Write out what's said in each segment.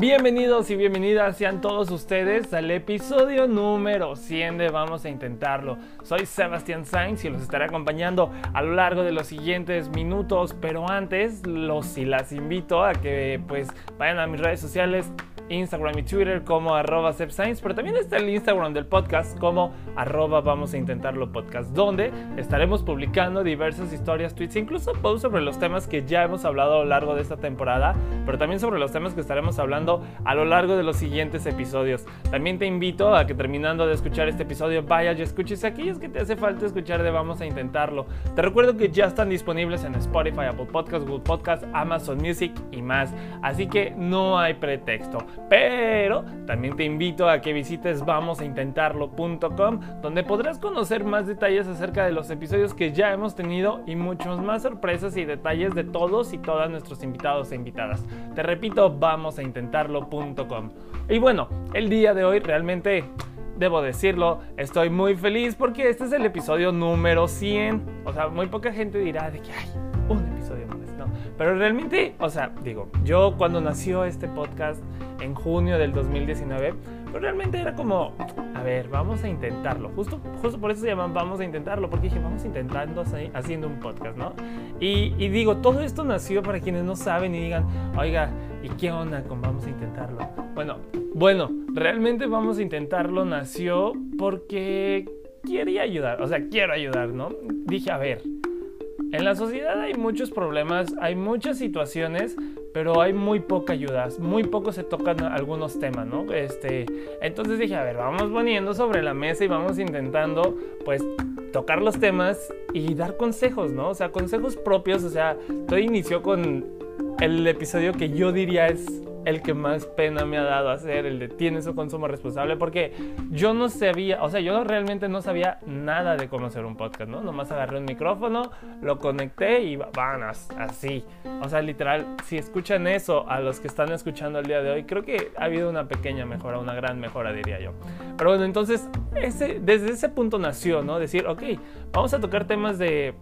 Bienvenidos y bienvenidas sean todos ustedes al episodio número 100 de Vamos a Intentarlo. Soy Sebastián Sainz y los estaré acompañando a lo largo de los siguientes minutos, pero antes los y las invito a que pues vayan a mis redes sociales Instagram y Twitter como arroba pero también está el Instagram del podcast como arroba vamos a intentarlo podcast, donde estaremos publicando diversas historias, tweets, incluso posts sobre los temas que ya hemos hablado a lo largo de esta temporada, pero también sobre los temas que estaremos hablando a lo largo de los siguientes episodios. También te invito a que terminando de escuchar este episodio vayas y escuches aquellos que te hace falta escuchar de vamos a intentarlo. Te recuerdo que ya están disponibles en Spotify, Apple Podcasts, Google Podcasts, Amazon Music y más, así que no hay pretexto. Pero también te invito a que visites vamosaintentarlo.com, donde podrás conocer más detalles acerca de los episodios que ya hemos tenido y muchos más sorpresas y detalles de todos y todas nuestros invitados e invitadas. Te repito, vamosaintentarlo.com. Y bueno, el día de hoy realmente debo decirlo, estoy muy feliz porque este es el episodio número 100. O sea, muy poca gente dirá de que hay un episodio más, ¿no? Pero realmente, o sea, digo, yo cuando nació este podcast en junio del 2019, pero realmente era como, a ver, vamos a intentarlo. Justo, justo por eso se llaman vamos a intentarlo, porque dije, vamos intentando haciendo un podcast, ¿no? Y, y, digo, todo esto nació para quienes no saben y digan, oiga, ¿y qué onda con vamos a intentarlo? Bueno, bueno, realmente vamos a intentarlo nació porque quería ayudar, o sea, quiero ayudar, ¿no? Dije, a ver, en la sociedad hay muchos problemas, hay muchas situaciones, pero hay muy poca ayuda, muy poco se tocan algunos temas, ¿no? Este, entonces dije, a ver, vamos poniendo sobre la mesa y vamos intentando, pues, tocar los temas y dar consejos, ¿no? O sea, consejos propios, o sea, todo inició con el episodio que yo diría es el que más pena me ha dado hacer, el de tiene su consumo responsable, porque yo no sabía, o sea, yo realmente no sabía nada de cómo hacer un podcast, ¿no? Nomás agarré un micrófono, lo conecté y van así. O sea, literal, si escuchan eso a los que están escuchando el día de hoy, creo que ha habido una pequeña mejora, una gran mejora, diría yo. Pero bueno, entonces, ese, desde ese punto nació, ¿no? Decir, ok, vamos a tocar temas de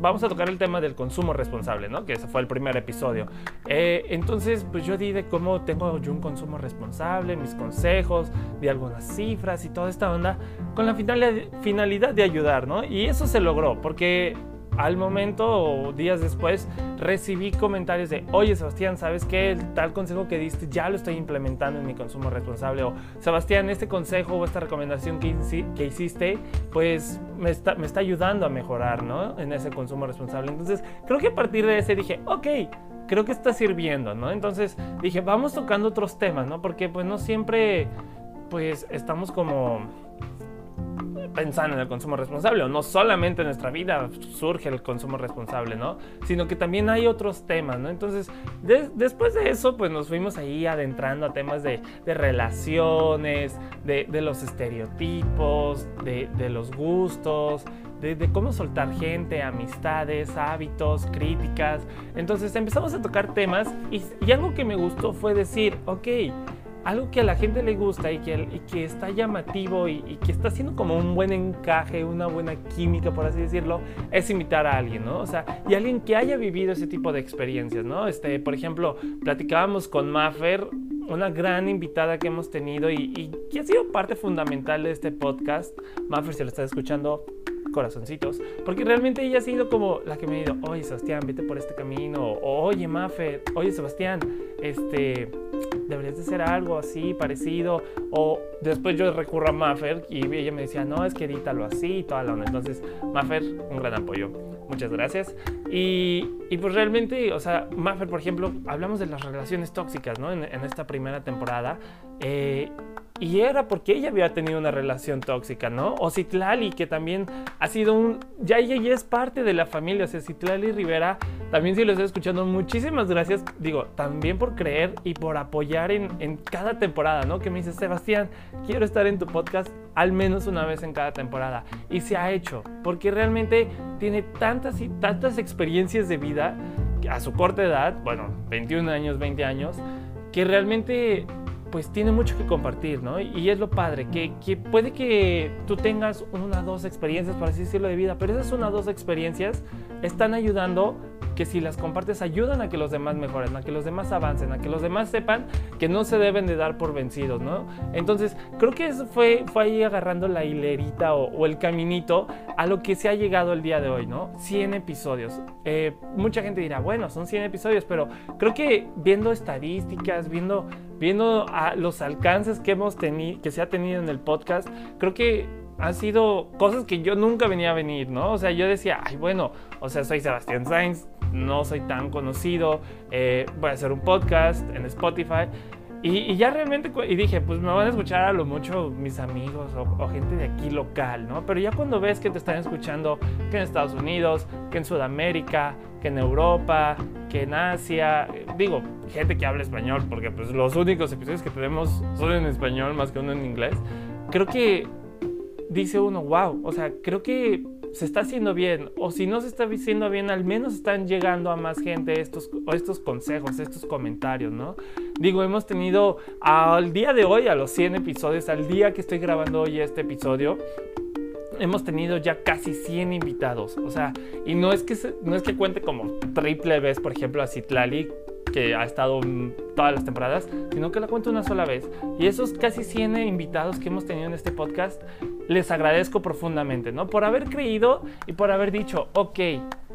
vamos a tocar el tema del consumo responsable, ¿no? Que ese fue el primer episodio. Eh, entonces, pues yo di de cómo tengo yo un consumo responsable, mis consejos, di algunas cifras y toda esta onda, con la finalidad de ayudar, ¿no? Y eso se logró, porque al momento o días después recibí comentarios de, oye Sebastián, ¿sabes qué? Tal consejo que diste ya lo estoy implementando en mi consumo responsable. O Sebastián, este consejo o esta recomendación que, que hiciste, pues me está, me está ayudando a mejorar, ¿no? En ese consumo responsable. Entonces, creo que a partir de ese dije, ok, creo que está sirviendo, ¿no? Entonces dije, vamos tocando otros temas, ¿no? Porque pues no siempre, pues estamos como pensando en el consumo responsable, o no solamente en nuestra vida surge el consumo responsable, ¿no? Sino que también hay otros temas, ¿no? Entonces, después de eso, pues nos fuimos ahí adentrando a temas de, relaciones, de, los estereotipos, de, los gustos, de, cómo soltar gente, amistades, hábitos, críticas. Entonces empezamos a tocar temas y, y algo que me gustó fue decir, ok, algo que a la gente le gusta y que, que está llamativo y, que está haciendo como un buen encaje, una buena química, por así decirlo, es invitar a alguien, ¿no? O sea, y alguien que haya vivido ese tipo de experiencias, ¿no? Este, por ejemplo, platicábamos con Maffer, una gran invitada que hemos tenido y, y que ha sido parte fundamental de este podcast. Maffer, si lo estás escuchando, corazoncitos, porque realmente ella ha sido como la que me ha dicho, oye Sebastián, vete por este camino, o oye Maffer, oye Sebastián, este, deberías de hacer algo así, parecido, o después yo recurro a Maffer y ella me decía, no, es que edítalo así y toda la onda. Entonces, Maffer, un gran apoyo. Muchas gracias. Y, pues realmente, o sea, Maffer, por ejemplo, hablamos de las relaciones tóxicas, ¿no? En, esta primera temporada. Eh, y era porque ella había tenido una relación tóxica, ¿no? O Citlali, que también ha sido un... Ya ella ya es parte de la familia, o sea, Citlali Rivera, también si lo estoy escuchando, muchísimas gracias, digo, también por creer y por apoyar en, en cada temporada, ¿no? Que me dice, Sebastián, quiero estar en tu podcast al menos una vez en cada temporada. Y se ha hecho, porque realmente tiene tantas y tantas experiencias de vida a su corta edad, bueno, 21 años, 20 años, que realmente pues tiene mucho que compartir, ¿no? Y es lo padre, que, que, puede que tú tengas una, dos experiencias, para así decirlo, de vida, pero esas una, dos experiencias están ayudando que si las compartes ayudan a que los demás mejoren, a que los demás avancen, a que los demás sepan que no se deben de dar por vencidos, ¿no? Entonces, creo que eso fue, fue ahí agarrando la hilerita o, el caminito a lo que se ha llegado el día de hoy, ¿no? 100 episodios. Eh, mucha gente dirá, bueno, son 100 episodios, pero creo que viendo estadísticas, viendo, viendo los alcances que hemos tenido, que se ha tenido en el podcast, creo que han sido cosas que yo nunca venía a venir, ¿no? O sea, yo decía, ay, bueno, o sea, soy Sebastián Sainz, no soy tan conocido, eh, voy a hacer un podcast en Spotify. Y, ya realmente, y dije, pues me van a escuchar a lo mucho mis amigos o, gente de aquí local, ¿no? Pero ya cuando ves que te están escuchando, que en Estados Unidos, que en Sudamérica, que en Europa, que en Asia, digo, gente que habla español, porque pues los únicos episodios que tenemos son en español más que uno en inglés, creo que dice uno, wow, o sea, creo que se está haciendo bien, o si no se está haciendo bien, al menos están llegando a más gente estos, estos consejos, estos comentarios, ¿no? Digo, hemos tenido al día de hoy, a los 100 episodios, al día que estoy grabando hoy este episodio, hemos tenido ya casi 100 invitados. O sea, y no es que, no es que cuente como triple vez, por ejemplo, a Citlali, que ha estado todas las temporadas, sino que la cuento una sola vez. Y esos casi 100 invitados que hemos tenido en este podcast, les agradezco profundamente, ¿no? Por haber creído y por haber dicho, ok,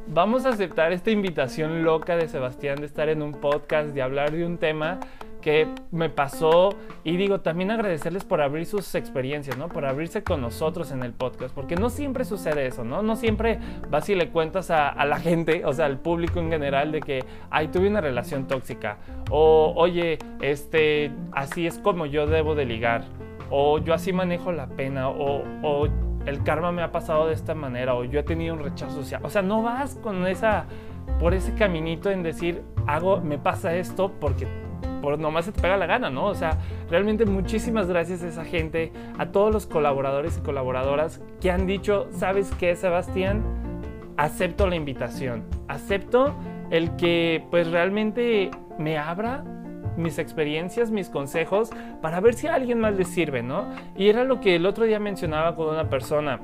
vamos a aceptar esta invitación loca de Sebastián de estar en un podcast, de hablar de un tema que me pasó y digo también agradecerles por abrir sus experiencias, ¿no? Por abrirse con nosotros en el podcast, porque no siempre sucede eso, ¿no? No siempre vas y le cuentas a, la gente, o sea, al público en general de que, ay, tuve una relación tóxica, o oye, este, así es como yo debo de ligar, o yo así manejo la pena, o, o el karma me ha pasado de esta manera, o yo he tenido un rechazo social, o sea, no vas con esa, por ese caminito en decir, hago, me pasa esto porque por nomás se te pega la gana, ¿no? O sea, realmente muchísimas gracias a esa gente, a todos los colaboradores y colaboradoras que han dicho, ¿sabes qué, Sebastián? Acepto la invitación, acepto el que pues realmente me abra mis experiencias, mis consejos, para ver si a alguien más le sirve, ¿no? Y era lo que el otro día mencionaba con una persona.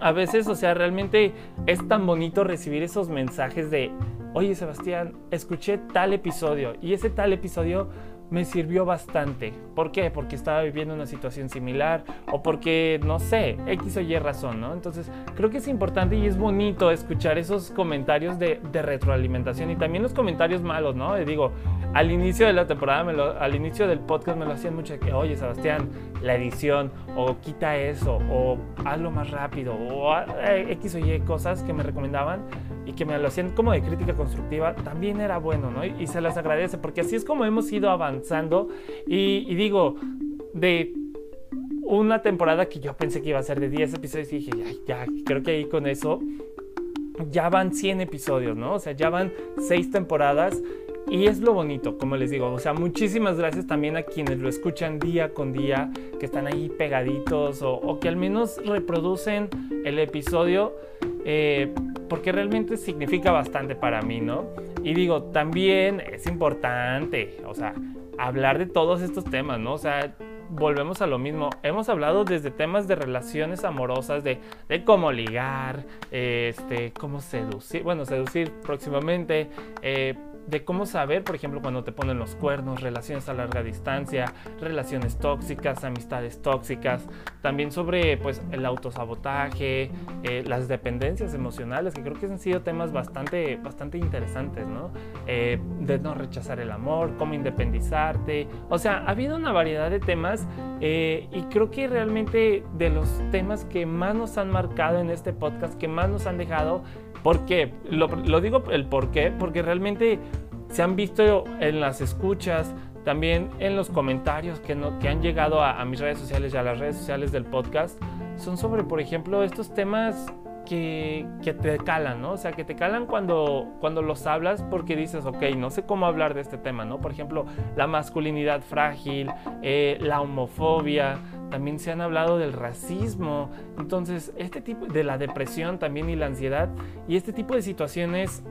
A veces, o sea, realmente es tan bonito recibir esos mensajes de, oye Sebastián, escuché tal episodio y ese tal episodio me sirvió bastante. ¿Por qué? Porque estaba viviendo una situación similar o porque, no sé, X o Y razón, ¿no? Entonces, creo que es importante y es bonito escuchar esos comentarios de, retroalimentación y también los comentarios malos, ¿no? digo, al inicio de la temporada, al inicio del podcast me lo hacían mucho de que, oye, Sebastián, la edición, o quita eso, o hazlo más rápido, o eh, X o Y cosas que me recomendaban y que me lo hacían como de crítica constructiva, también era bueno, ¿no? Y, se las agradece, porque así es como hemos ido avanzando. Y, digo, de una temporada que yo pensé que iba a ser de 10 episodios, dije, ya, ya, creo que ahí con eso ya van 100 episodios, ¿no? O sea, ya van 6 temporadas y es lo bonito, como les digo, o sea, muchísimas gracias también a quienes lo escuchan día con día, que están ahí pegaditos o, que al menos reproducen el episodio, eh, porque realmente significa bastante para mí, ¿no? Y digo, también es importante, o sea, hablar de todos estos temas, ¿no? O sea, volvemos a lo mismo. Hemos hablado desde temas de relaciones amorosas, de, de cómo ligar, este, cómo seducir, bueno, seducir próximamente, eh, de cómo saber, por ejemplo, cuando te ponen los cuernos, relaciones a larga distancia, relaciones tóxicas, amistades tóxicas, también sobre pues el autosabotaje, eh, las dependencias emocionales, que creo que han sido temas bastante, bastante interesantes, ¿no? Eh, de no rechazar el amor, cómo independizarte, o sea, ha habido una variedad de temas eh, y creo que realmente de los temas que más nos han marcado en este podcast, que más nos han dejado, ¿Por qué? Lo, lo digo el por qué, porque realmente se han visto en las escuchas, también en los comentarios que, no, que han llegado a, a, mis redes sociales y a las redes sociales del podcast, son sobre, por ejemplo, estos temas que, que, te calan, ¿no? O sea, que te calan cuando, cuando los hablas porque dices, ok, no sé cómo hablar de este tema, ¿no? Por ejemplo, la masculinidad frágil, eh, la homofobia, también se han hablado del racismo, entonces este tipo de la depresión también y la ansiedad y este tipo de situaciones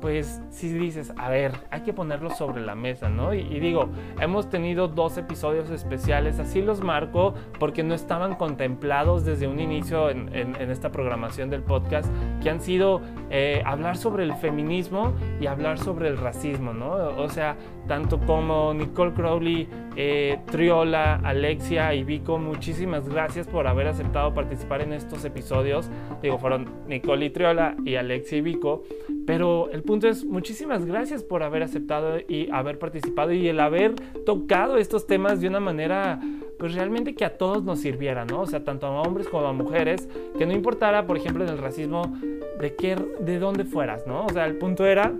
pues si dices, a ver, hay que ponerlo sobre la mesa, ¿no? Y, y, digo, hemos tenido dos episodios especiales, así los marco porque no estaban contemplados desde un inicio en, en, en esta programación del podcast, que han sido eh, hablar sobre el feminismo y hablar sobre el racismo, ¿no? O sea, tanto como Nicole Crowley, eh, Triola, Alexia y Vico, muchísimas gracias por haber aceptado participar en estos episodios. Digo, fueron Nicole y Triola y Alexia y Vico, pero el punto es muchísimas gracias por haber aceptado y haber participado y el haber tocado estos temas de una manera pues realmente que a todos nos sirviera, ¿no? O sea, tanto a hombres como a mujeres, que no importara, por ejemplo, en el racismo de qué de dónde fueras, ¿no? O sea, el punto era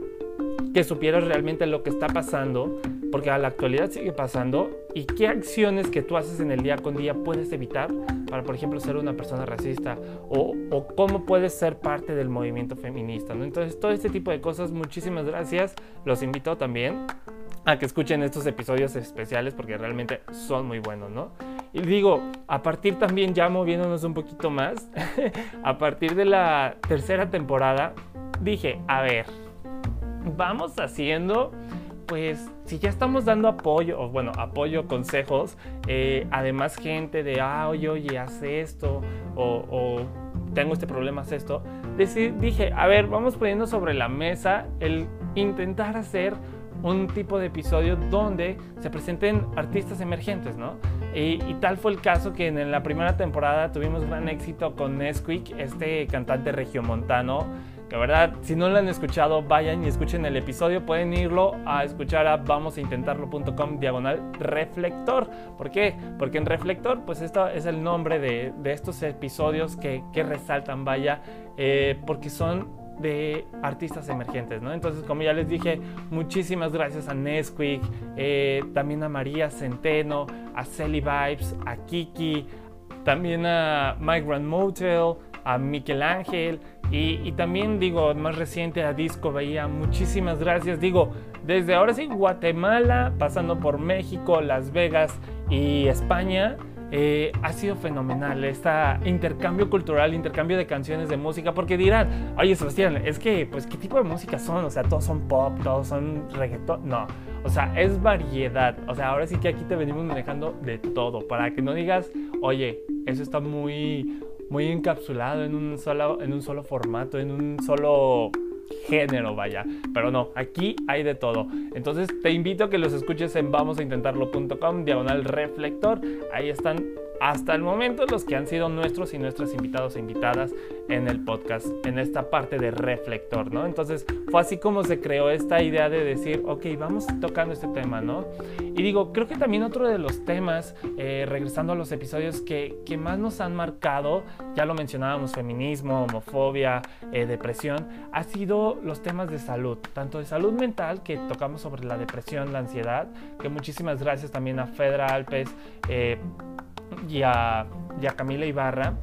que supieras realmente lo que está pasando, porque a la actualidad sigue pasando, y qué acciones que tú haces en el día con día puedes evitar para, por ejemplo, ser una persona racista, o, o cómo puedes ser parte del movimiento feminista, ¿no? Entonces, todo este tipo de cosas, muchísimas gracias. Los invito también a que escuchen estos episodios especiales porque realmente son muy buenos, ¿no? Y digo, a partir también ya moviéndonos un poquito más, a partir de la tercera temporada, dije, a ver, vamos haciendo, pues, si ya estamos dando apoyo, o bueno, apoyo, consejos, eh, además gente de, ah, oye, oye, haz esto, o, o tengo este problema, haz esto, dije, a ver, vamos poniendo sobre la mesa el intentar hacer un tipo de episodio donde se presenten artistas emergentes, ¿no? Y, y, tal fue el caso que en la primera temporada tuvimos gran éxito con Nesquik, este cantante regiomontano. Que verdad, si no lo han escuchado, vayan y escuchen el episodio. Pueden irlo a escuchar a vamosintentarlo.com diagonal reflector. ¿Por qué? Porque en reflector, pues esto es el nombre de, de estos episodios que, que resaltan, vaya, eh, porque son de artistas emergentes, ¿no? Entonces, como ya les dije, muchísimas gracias a Nesquik, eh, también a María Centeno, a Celly Vibes, a Kiki, también a Migrant Motel, a Miguel Ángel y, y, también digo, más reciente a Disco Bahía, muchísimas gracias. Digo, desde ahora sí, Guatemala, pasando por México, Las Vegas y España. Eh, ha sido fenomenal este intercambio cultural, intercambio de canciones de música, porque dirán, oye Sebastián, es que, pues, ¿qué tipo de música son? O sea, todos son pop, todos son reggaetón. No, o sea, es variedad. O sea, ahora sí que aquí te venimos manejando de todo, para que no digas, oye, eso está muy, muy encapsulado en un solo, en un solo formato, en un solo género, vaya. Pero no, aquí hay de todo. Entonces te invito a que los escuches en vamosintentarlo.com, diagonal reflector. Ahí están hasta el momento los que han sido nuestros y nuestras invitados e invitadas en el podcast, en esta parte de reflector, ¿no? Entonces fue así como se creó esta idea de decir, ok, vamos tocando este tema, ¿no? Y digo, creo que también otro de los temas, eh, regresando a los episodios que, que, más nos han marcado, ya lo mencionábamos, feminismo, homofobia, eh, depresión, ha sido los temas de salud, tanto de salud mental, que tocamos sobre la depresión, la ansiedad, que muchísimas gracias también a Fedra Alpes. Eh, y a, Camila Ibarra,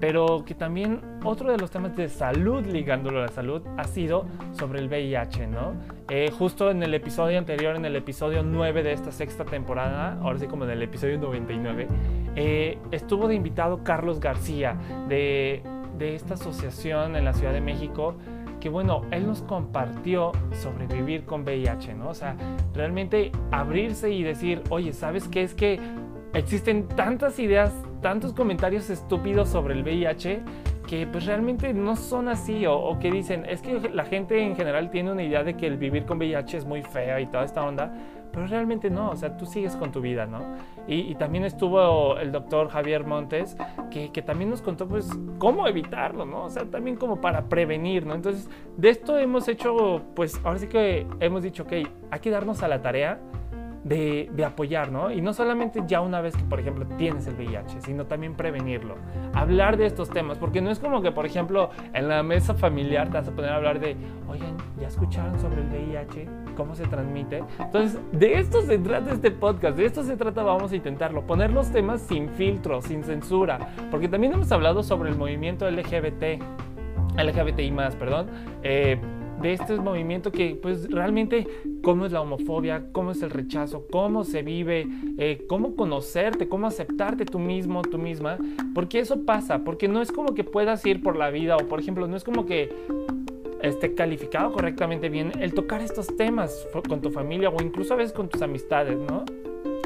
pero que también otro de los temas de salud, ligándolo a la salud, ha sido sobre el VIH, ¿no? Eh, justo en el episodio anterior, en el episodio 9 de esta sexta temporada, ahora sí como en el episodio 99, eh, estuvo de invitado Carlos García de, de esta asociación en la Ciudad de México que bueno, él nos compartió sobre vivir con VIH, ¿no? O sea, realmente abrirse y decir, oye, ¿sabes qué? Es que existen tantas ideas, tantos comentarios estúpidos sobre el VIH que pues realmente no son así o, que dicen, es que la gente en general tiene una idea de que el vivir con VIH es muy fea y toda esta onda, pero realmente no, o sea, tú sigues con tu vida, ¿no? Y, y también estuvo el doctor Javier Montes, que, que, también nos contó, pues, cómo evitarlo, ¿no? O sea, también como para prevenir, ¿no? Entonces, de esto hemos hecho, pues, ahora sí que hemos dicho, ok, hay que darnos a la tarea de, de, apoyar, ¿no? Y no solamente ya una vez que, por ejemplo, tienes el VIH, sino también prevenirlo. Hablar de estos temas, porque no es como que, por ejemplo, en la mesa familiar te vas a poner a hablar de, oigan, ¿ya escucharon sobre el VIH? ¿Cómo se transmite? Entonces, de esto se trata este podcast, de esto se trata, vamos a intentarlo, poner los temas sin filtro, sin censura, porque también hemos hablado sobre el movimiento LGBT, LGBTI más, perdón. Eh, de este movimiento que pues realmente cómo es la homofobia, cómo es el rechazo, cómo se vive, eh, cómo conocerte, cómo aceptarte tú mismo, tú misma, porque eso pasa, porque no es como que puedas ir por la vida o por ejemplo no es como que esté calificado correctamente bien el tocar estos temas con tu familia o incluso a veces con tus amistades, ¿no?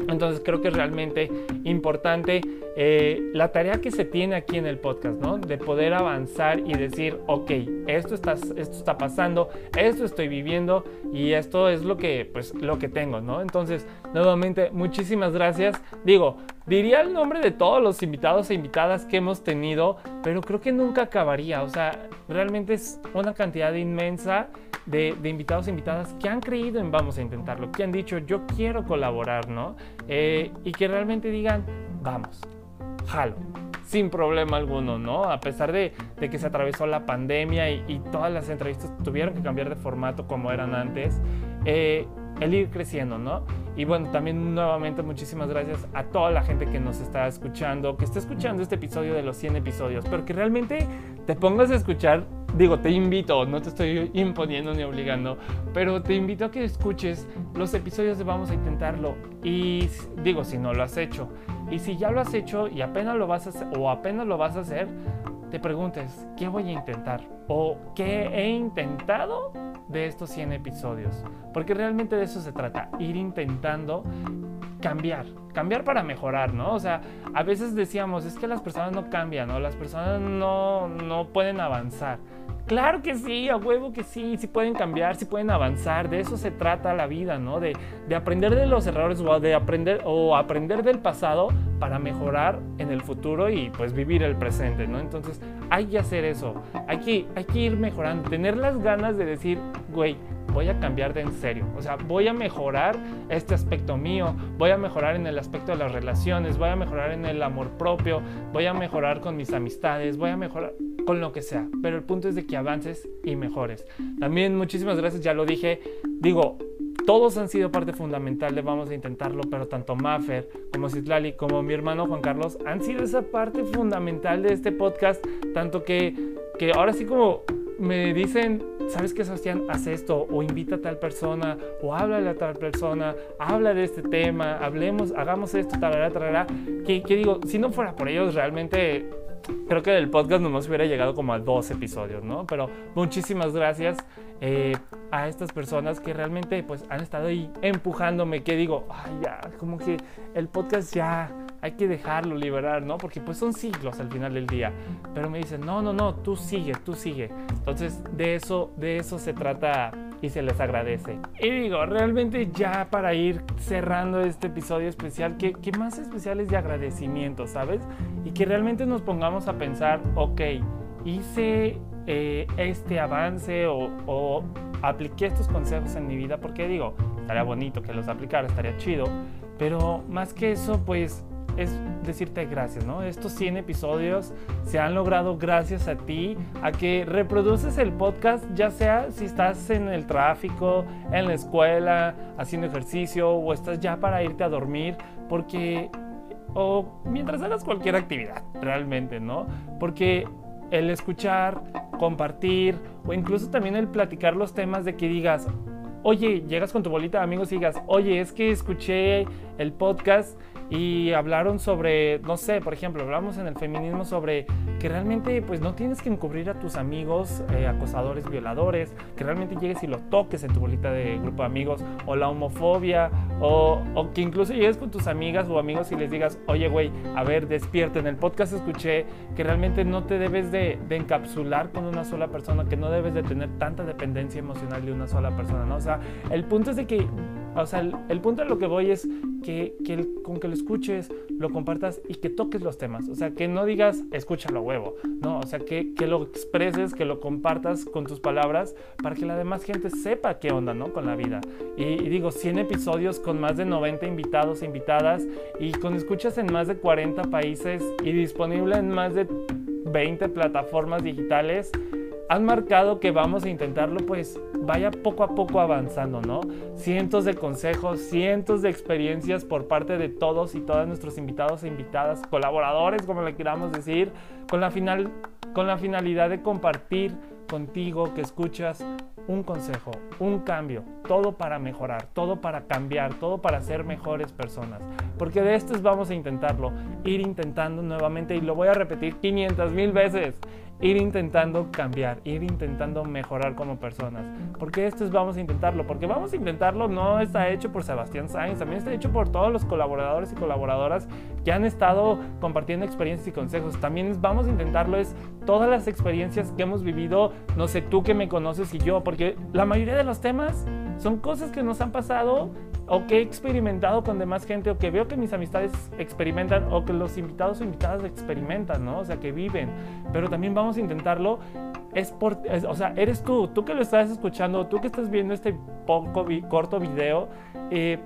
Entonces creo que es realmente importante eh, la tarea que se tiene aquí en el podcast, ¿no? De poder avanzar y decir, ok, esto está, esto está pasando, esto estoy viviendo y esto es lo que, pues, lo que tengo, ¿no? Entonces, nuevamente, muchísimas gracias. Digo, diría el nombre de todos los invitados e invitadas que hemos tenido, pero creo que nunca acabaría. O sea, realmente es una cantidad inmensa de, invitados e invitadas que han creído en vamos a intentarlo, que han dicho yo quiero colaborar, ¿no? Eh, y que realmente digan vamos, jalo, sin problema alguno, ¿no? A pesar de, que se atravesó la pandemia y, todas las entrevistas tuvieron que cambiar de formato como eran antes, eh, el ir creciendo, ¿no? Y bueno, también nuevamente muchísimas gracias a toda la gente que nos está escuchando, que está escuchando este episodio de los 100 episodios, pero que realmente te pongas a escuchar digo, te invito, no te estoy imponiendo ni obligando, pero te invito a que escuches los episodios de Vamos a Intentarlo. Y digo, si no lo has hecho. Y si ya lo has hecho y apenas lo vas a hacer, o apenas lo vas a hacer, te preguntes, ¿qué voy a intentar? ¿O qué he intentado de estos 100 episodios? Porque realmente de eso se trata, ir intentando cambiar, cambiar para mejorar, ¿no? O sea, a veces decíamos, es que las personas no cambian, ¿no? Las personas no, no pueden avanzar. Claro que sí, a huevo que sí, sí pueden cambiar, sí pueden avanzar, de eso se trata la vida, ¿no? De, de aprender de los errores o de aprender o aprender del pasado para mejorar en el futuro y pues vivir el presente, ¿no? Entonces hay que hacer eso, hay que, hay que ir mejorando, tener las ganas de decir, güey, voy a cambiar de en serio. O sea, voy a mejorar este aspecto mío, voy a mejorar en el aspecto de las relaciones, voy a mejorar en el amor propio, voy a mejorar con mis amistades, voy a mejorar con lo que sea. Pero el punto es de que avances y mejores. También muchísimas gracias, ya lo dije. Digo, todos han sido parte fundamental de Vamos a Intentarlo, pero tanto Maffer como Citlali como mi hermano Juan Carlos han sido esa parte fundamental de este podcast, tanto que, que ahora sí como me dicen, ¿sabes qué, Sebastián? Haz esto, o invita a tal persona, o háblale a tal persona, habla de este tema, hablemos, hagamos esto, tal, tal, Que, que digo, si no fuera por ellos, realmente creo que el podcast nomás hubiera llegado como a dos episodios, ¿no? Pero muchísimas gracias eh, a estas personas que realmente pues han estado ahí empujándome, que digo, ay, ya, como que el podcast ya hay que dejarlo liberar, ¿no? Porque pues son siglos al final del día. Pero me dicen, no, no, no, tú sigue, tú sigue. Entonces de eso, de eso se trata y se les agradece. Y digo, realmente ya para ir cerrando este episodio especial, que, que más especial es de agradecimiento, ¿sabes? Y que realmente nos pongamos a pensar, ok, hice eh, este avance o, o, apliqué estos consejos en mi vida, porque digo, estaría bonito que los aplicara, estaría chido, pero más que eso, pues es decirte gracias, ¿no? Estos 100 episodios se han logrado gracias a ti, a que reproduces el podcast, ya sea si estás en el tráfico, en la escuela, haciendo ejercicio o estás ya para irte a dormir, porque o mientras hagas cualquier actividad, realmente, ¿no? Porque el escuchar, compartir o incluso también el platicar los temas de que digas, oye, llegas con tu bolita de amigos y digas, oye, es que escuché el podcast y hablaron sobre, no sé, por ejemplo, hablamos en el feminismo sobre que realmente pues no tienes que encubrir a tus amigos eh, acosadores, violadores, que realmente llegues y lo toques en tu bolita de grupo de amigos, o la homofobia, o, o que incluso llegues con tus amigas o amigos y les digas, oye güey, a ver, despierta, en el podcast escuché que realmente no te debes de, de encapsular con una sola persona, que no debes de tener tanta dependencia emocional de una sola persona, ¿no? O sea, el punto es de que o sea, el, punto de lo que voy es que, con que lo escuches, lo compartas y que toques los temas. O sea, que no digas, escúchalo huevo. No, o sea, que, lo expreses, que lo compartas con tus palabras para que la demás gente sepa qué onda, ¿no? Con la vida. Y, y digo, 100 episodios con más de 90 invitados e invitadas y con escuchas en más de 40 países y disponible en más de 20 plataformas digitales han marcado que vamos a intentarlo, pues vaya poco a poco avanzando, ¿no? Cientos de consejos, cientos de experiencias por parte de todos y todas nuestros invitados e invitadas, colaboradores, como le queramos decir, con la, final, con la finalidad de compartir contigo que escuchas un consejo, un cambio, todo para mejorar, todo para cambiar, todo para ser mejores personas. Porque de estos vamos a intentarlo, ir intentando nuevamente y lo voy a repetir 500 mil veces ir intentando cambiar, ir intentando mejorar como personas. Porque esto es vamos a intentarlo, porque vamos a intentarlo no está hecho por Sebastián Sainz, también está hecho por todos los colaboradores y colaboradoras que han estado compartiendo experiencias y consejos. También vamos a intentarlo es todas las experiencias que hemos vivido, no sé tú que me conoces y yo, porque la mayoría de los temas son cosas que nos han pasado o que he experimentado con demás gente o que veo que mis amistades experimentan o que los invitados o invitadas experimentan, ¿no? O sea, que viven. Pero también vamos a intentarlo. Es por, o sea, eres tú, tú que lo estás escuchando, tú que estás viendo este poco corto video. Eh,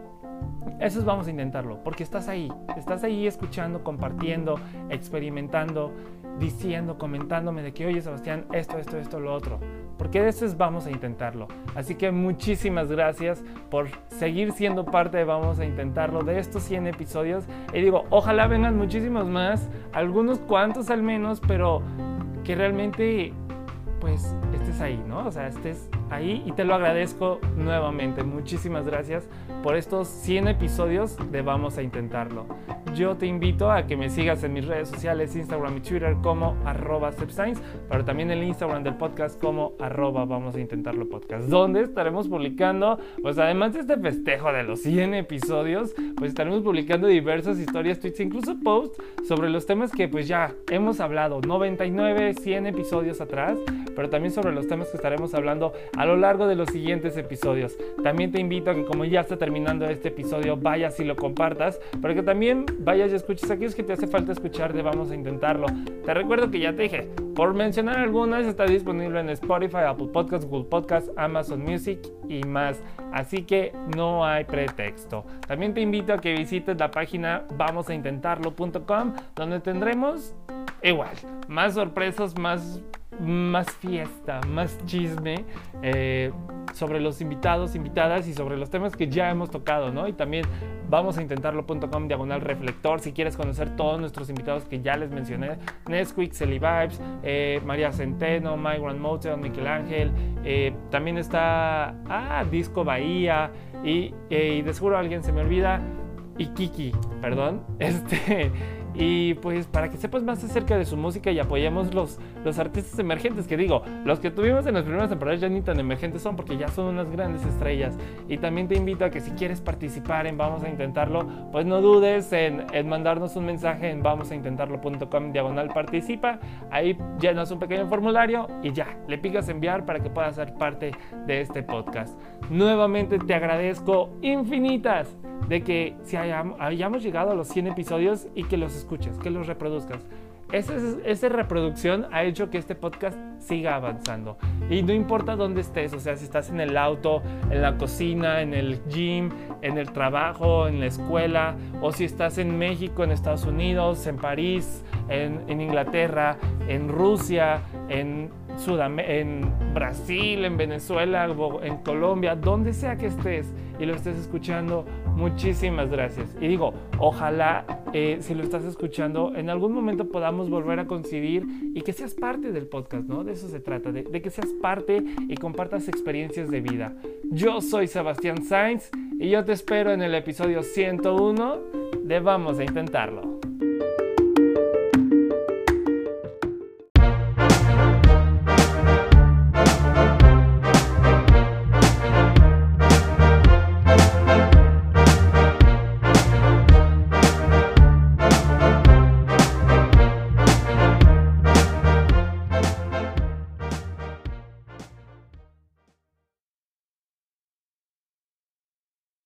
eso es vamos a intentarlo, porque estás ahí, estás ahí escuchando, compartiendo, experimentando, diciendo, comentándome de que, oye Sebastián, esto, esto, esto, lo otro. Porque eso es vamos a intentarlo. Así que muchísimas gracias por seguir siendo parte de Vamos a Intentarlo de estos 100 episodios. Y digo, ojalá vengan muchísimos más, algunos cuantos al menos, pero que realmente pues estés ahí, ¿no? O sea, estés ahí y te lo agradezco nuevamente. Muchísimas gracias por estos 100 episodios de Vamos a Intentarlo. Yo te invito a que me sigas en mis redes sociales, Instagram y Twitter como arroba pero también el Instagram del podcast como arroba Vamos a Intentarlo Podcast, donde estaremos publicando, pues además de este festejo de los 100 episodios, pues estaremos publicando diversas historias, tweets, incluso posts sobre los temas que pues ya hemos hablado, 99, 100 episodios atrás, pero también sobre los temas que estaremos hablando a lo largo de los siguientes episodios. También te invito a que como ya está terminando este episodio, vayas y lo compartas, pero que también vayas y escuches aquellos que te hace falta escuchar de Vamos a Intentarlo. Te recuerdo que ya te dije, por mencionar algunas, está disponible en Spotify, Apple Podcasts, Google Podcasts, Amazon Music y más. Así que no hay pretexto. También te invito a que visites la página vamosaintentarlo.com, donde tendremos igual más sorpresas, más más fiesta, más chisme eh, sobre los invitados, invitadas y sobre los temas que ya hemos tocado, ¿no? Y también vamos a intentarlo.com diagonal reflector si quieres conocer todos nuestros invitados que ya les mencioné, Nesquik, Celi Vibes, eh, María Centeno, My Grand Motel, Miguel Ángel, eh, también está, ah, Disco Bahía y, y de seguro alguien se me olvida, y Kiki, perdón, este... Y pues para que sepas más acerca de su música y apoyemos los, los artistas emergentes, que digo, los que tuvimos en las primeras temporadas ya ni tan emergentes son porque ya son unas grandes estrellas. Y también te invito a que si quieres participar en Vamos a Intentarlo, pues no dudes en, en mandarnos un mensaje en vamosaintentarlo.com diagonal participa. Ahí llenas un pequeño formulario y ya, le picas enviar para que puedas ser parte de este podcast. Nuevamente te agradezco infinitas de que si hayamos, llegado a los 100 episodios y que los escuches, que los reproduzcas. Esa, reproducción ha hecho que este podcast siga avanzando. Y no importa dónde estés, o sea, si estás en el auto, en la cocina, en el gym, en el trabajo, en la escuela, o si estás en México, en Estados Unidos, en París, en, en Inglaterra, en Rusia, en en Brasil, en Venezuela, en Colombia, donde sea que estés y lo estés escuchando, muchísimas gracias. Y digo, ojalá eh, si lo estás escuchando, en algún momento podamos volver a coincidir y que seas parte del podcast, ¿no? De eso se trata, de, de que seas parte y compartas experiencias de vida. Yo soy Sebastián Sainz y yo te espero en el episodio 101 de Vamos a Intentarlo.